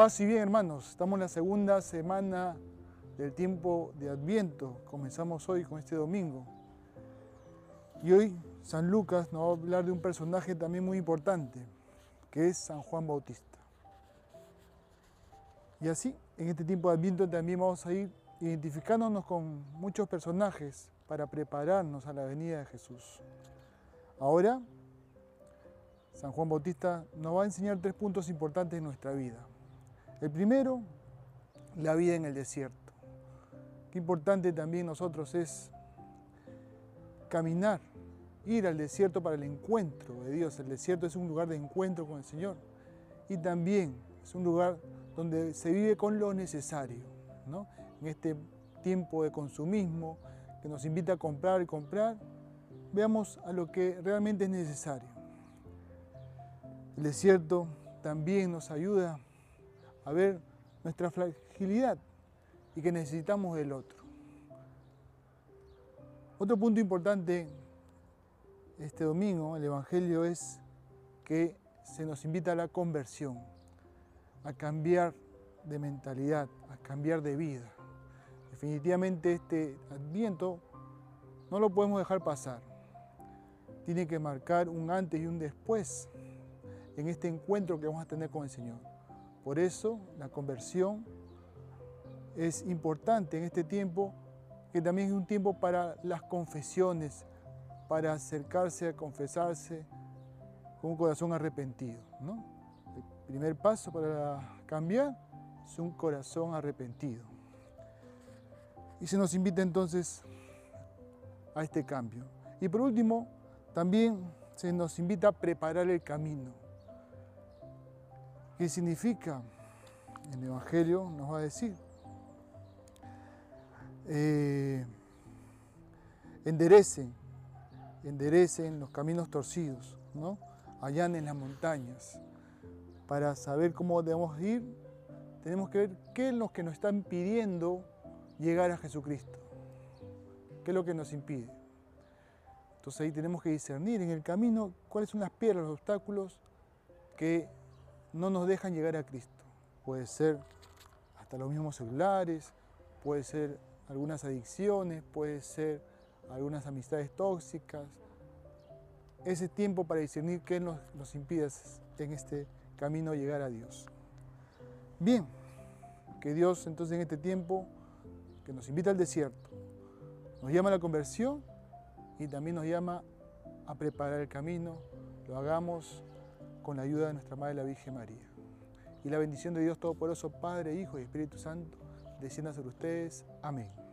Paz y bien, hermanos. Estamos en la segunda semana del tiempo de Adviento. Comenzamos hoy con este domingo. Y hoy San Lucas nos va a hablar de un personaje también muy importante, que es San Juan Bautista. Y así, en este tiempo de Adviento también vamos a ir identificándonos con muchos personajes para prepararnos a la venida de Jesús. Ahora, San Juan Bautista nos va a enseñar tres puntos importantes en nuestra vida. El primero, la vida en el desierto. Qué importante también nosotros es caminar, ir al desierto para el encuentro de Dios. El desierto es un lugar de encuentro con el Señor y también es un lugar donde se vive con lo necesario. En este tiempo de consumismo que nos invita a comprar y comprar, veamos a lo que realmente es necesario. El desierto también nos ayuda a ver nuestra fragilidad y que necesitamos del otro. Otro punto importante este domingo, el Evangelio, es que se nos invita a la conversión, a cambiar de mentalidad, a cambiar de vida. Definitivamente este adviento no lo podemos dejar pasar. Tiene que marcar un antes y un después en este encuentro que vamos a tener con el Señor. Por eso la conversión es importante en este tiempo, que también es un tiempo para las confesiones, para acercarse a confesarse con un corazón arrepentido. ¿no? El primer paso para cambiar es un corazón arrepentido. Y se nos invita entonces a este cambio. Y por último, también se nos invita a preparar el camino. ¿Qué significa? El Evangelio nos va a decir. Eh, enderecen, enderecen los caminos torcidos, ¿no? en las montañas. Para saber cómo debemos ir, tenemos que ver qué es lo que nos está impidiendo llegar a Jesucristo. ¿Qué es lo que nos impide? Entonces ahí tenemos que discernir en el camino cuáles son las piedras, los obstáculos que no nos dejan llegar a Cristo. Puede ser hasta los mismos celulares, puede ser algunas adicciones, puede ser algunas amistades tóxicas. Ese tiempo para discernir qué nos, nos impide en este camino llegar a Dios. Bien, que Dios entonces en este tiempo que nos invita al desierto, nos llama a la conversión y también nos llama a preparar el camino, lo hagamos con la ayuda de nuestra Madre la Virgen María. Y la bendición de Dios Todopoderoso, Padre, Hijo y Espíritu Santo, descienda sobre ustedes. Amén.